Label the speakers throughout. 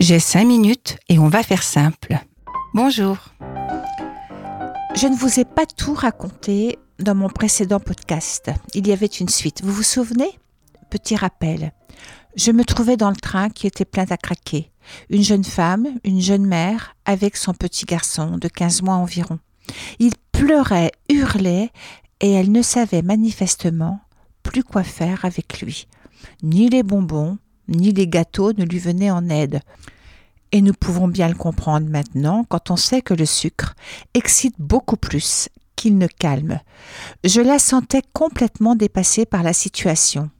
Speaker 1: J'ai cinq minutes et on va faire simple. Bonjour.
Speaker 2: Je ne vous ai pas tout raconté dans mon précédent podcast. Il y avait une suite. Vous vous souvenez? Petit rappel. Je me trouvais dans le train qui était plein à craquer. Une jeune femme, une jeune mère, avec son petit garçon de 15 mois environ. Il pleurait, hurlait, et elle ne savait manifestement plus quoi faire avec lui. Ni les bonbons, ni les gâteaux ne lui venaient en aide. Et nous pouvons bien le comprendre maintenant quand on sait que le sucre excite beaucoup plus qu'il ne calme. Je la sentais complètement dépassée par la situation.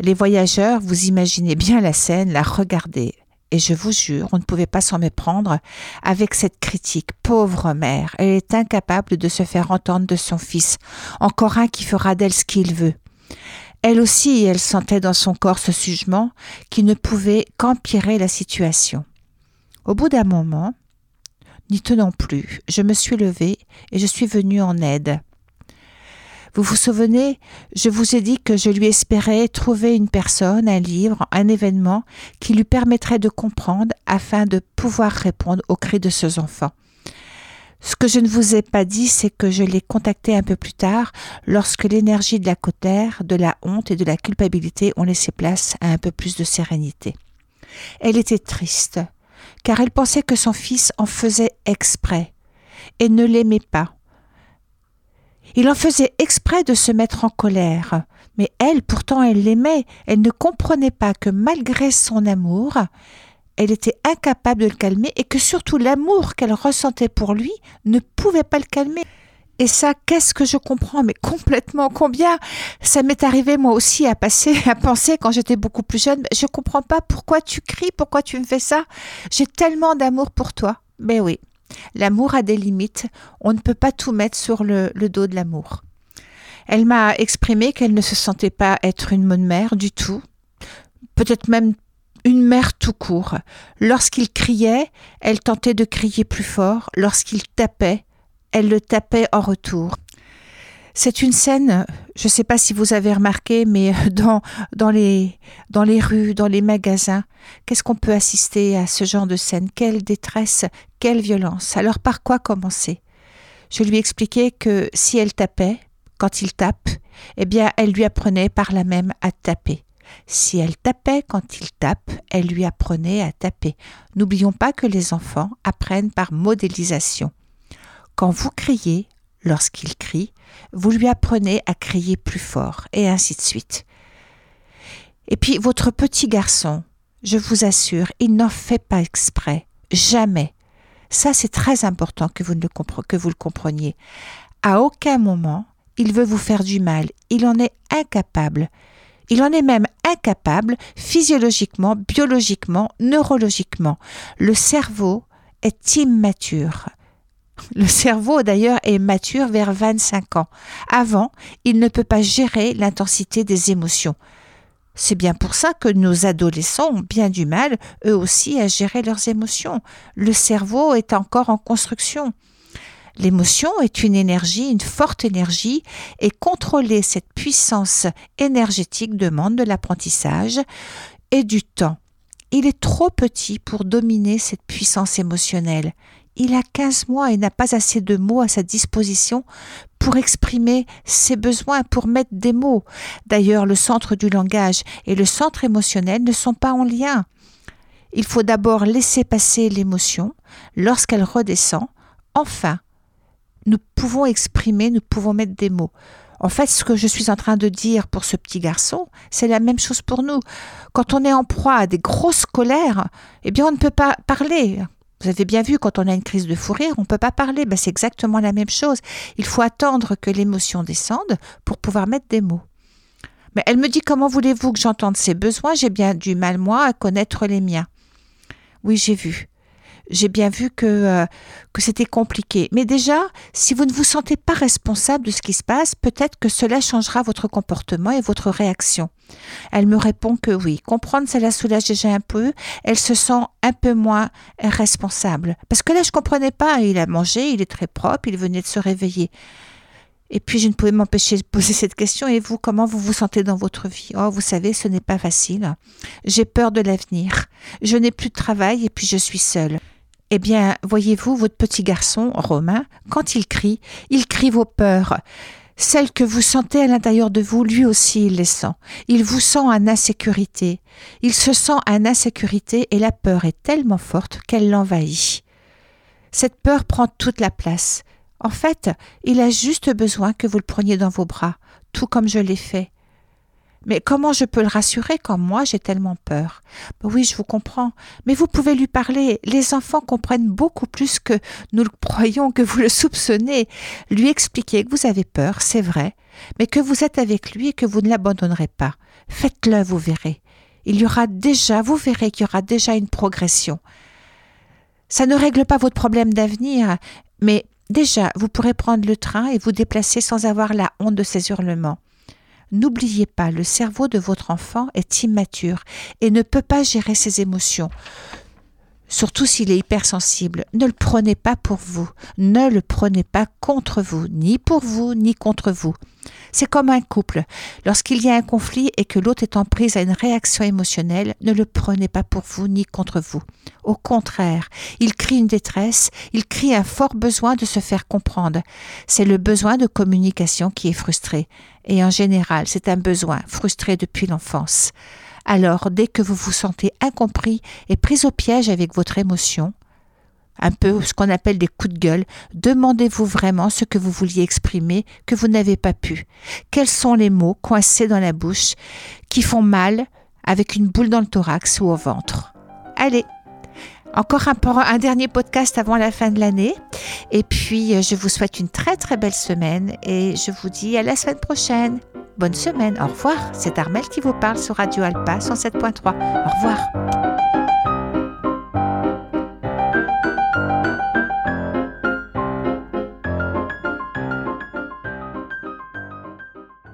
Speaker 2: Les voyageurs, vous imaginez bien la scène, la regardaient. Et je vous jure, on ne pouvait pas s'en méprendre avec cette critique. Pauvre mère, elle est incapable de se faire entendre de son fils, encore un qui fera d'elle ce qu'il veut. Elle aussi, elle sentait dans son corps ce jugement qui ne pouvait qu'empirer la situation. Au bout d'un moment, n'y tenant plus, je me suis levée et je suis venue en aide. Vous vous souvenez, je vous ai dit que je lui espérais trouver une personne, un livre, un événement qui lui permettrait de comprendre afin de pouvoir répondre aux cris de ses enfants. Ce que je ne vous ai pas dit, c'est que je l'ai contacté un peu plus tard, lorsque l'énergie de la cotère, de la honte et de la culpabilité ont laissé place à un peu plus de sérénité. Elle était triste, car elle pensait que son fils en faisait exprès, et ne l'aimait pas. Il en faisait exprès de se mettre en colère, mais elle, pourtant, elle l'aimait, elle ne comprenait pas que malgré son amour, elle était incapable de le calmer et que surtout l'amour qu'elle ressentait pour lui ne pouvait pas le calmer. Et ça, qu'est-ce que je comprends? Mais complètement. Combien ça m'est arrivé moi aussi à passer, à penser quand j'étais beaucoup plus jeune. Je comprends pas pourquoi tu cries, pourquoi tu me fais ça. J'ai tellement d'amour pour toi. Mais oui, l'amour a des limites. On ne peut pas tout mettre sur le, le dos de l'amour. Elle m'a exprimé qu'elle ne se sentait pas être une bonne mère du tout. Peut-être même une mère tout court. Lorsqu'il criait, elle tentait de crier plus fort. Lorsqu'il tapait, elle le tapait en retour. C'est une scène, je ne sais pas si vous avez remarqué, mais dans, les, rues, dans les magasins, qu'est-ce qu'on peut assister à ce genre de scène? Quelle détresse, quelle violence. Alors par quoi commencer? Je lui expliquais que si elle tapait, quand il tape, eh bien elle lui apprenait par la même à taper. Si elle tapait quand il tape, elle lui apprenait à taper. N'oublions pas que les enfants apprennent par modélisation. Quand vous criez, lorsqu'il crie, vous lui apprenez à crier plus fort, et ainsi de suite. Et puis votre petit garçon, je vous assure, il n'en fait pas exprès, jamais. Ça, c'est très important que vous, le compreniez. À aucun moment, il veut vous faire du mal, il en est incapable. Il en est même incapable physiologiquement, biologiquement, neurologiquement. Le cerveau est immature. Le cerveau d'ailleurs est mature vers 25 ans. Avant, il ne peut pas gérer l'intensité des émotions. C'est bien pour ça que nos adolescents ont bien du mal, eux aussi, à gérer leurs émotions. Le cerveau est encore en construction. L'émotion est une énergie, une forte énergie, et contrôler cette puissance énergétique demande de l'apprentissage et du temps. Il est trop petit pour dominer cette puissance émotionnelle. Il a 15 mois et n'a pas assez de mots à sa disposition pour exprimer ses besoins, pour mettre des mots. D'ailleurs, le centre du langage et le centre émotionnel ne sont pas en lien. Il faut d'abord laisser passer l'émotion. Lorsqu'elle redescend, enfin, nous pouvons exprimer, nous pouvons mettre des mots. En fait, ce que je suis en train de dire pour ce petit garçon, c'est la même chose pour nous. Quand on est en proie à des grosses colères, eh bien, on ne peut pas parler. Vous avez bien vu, quand on a une crise de fou rire, on ne peut pas parler. Ben, c'est exactement la même chose. Il faut attendre que l'émotion descende pour pouvoir mettre des mots. Mais elle me dit comment voulez-vous que j'entende ses besoins? J'ai bien du mal, moi, à connaître les miens. Oui, j'ai vu j'ai bien vu que, euh, que c'était compliqué. Mais déjà, si vous ne vous sentez pas responsable de ce qui se passe, peut-être que cela changera votre comportement et votre réaction. Elle me répond que oui. Comprendre, ça la soulage déjà un peu. Elle se sent un peu moins responsable. Parce que là, je comprenais pas. Il a mangé, il est très propre, il venait de se réveiller. Et puis je ne pouvais m'empêcher de poser cette question. Et vous, comment vous vous sentez dans votre vie? Oh, vous savez, ce n'est pas facile. J'ai peur de l'avenir. Je n'ai plus de travail et puis je suis seule. Eh bien, voyez-vous, votre petit garçon, Romain, quand il crie, il crie vos peurs. Celles que vous sentez à l'intérieur de vous, lui aussi il les sent. Il vous sent en insécurité. Il se sent en insécurité et la peur est tellement forte qu'elle l'envahit. Cette peur prend toute la place. En fait, il a juste besoin que vous le preniez dans vos bras, tout comme je l'ai fait. Mais comment je peux le rassurer quand moi j'ai tellement peur? Oui, je vous comprends, mais vous pouvez lui parler. Les enfants comprennent beaucoup plus que nous le croyons, que vous le soupçonnez. Lui expliquer que vous avez peur, c'est vrai, mais que vous êtes avec lui et que vous ne l'abandonnerez pas. Faites-le, vous verrez. Il y aura déjà, vous verrez qu'il y aura déjà une progression. Ça ne règle pas votre problème d'avenir, mais déjà, vous pourrez prendre le train et vous déplacer sans avoir la honte de ses hurlements. N'oubliez pas, le cerveau de votre enfant est immature et ne peut pas gérer ses émotions. Surtout s'il est hypersensible, ne le prenez pas pour vous, ne le prenez pas contre vous, ni pour vous, ni contre vous. C'est comme un couple. Lorsqu'il y a un conflit et que l'autre est en prise à une réaction émotionnelle, ne le prenez pas pour vous ni contre vous. Au contraire, il crie une détresse, il crie un fort besoin de se faire comprendre. C'est le besoin de communication qui est frustré. Et en général, c'est un besoin frustré depuis l'enfance. Alors, dès que vous vous sentez incompris et pris au piège avec votre émotion, un peu ce qu'on appelle des coups de gueule, demandez-vous vraiment ce que vous vouliez exprimer que vous n'avez pas pu. Quels sont les mots coincés dans la bouche qui font mal avec une boule dans le thorax ou au ventre? Allez, encore un, un dernier podcast avant la fin de l'année. Et puis, je vous souhaite une très très belle semaine et je vous dis à la semaine prochaine. Bonne semaine, au revoir. C'est Armel qui vous parle sur Radio Alpa 107.3. Au revoir.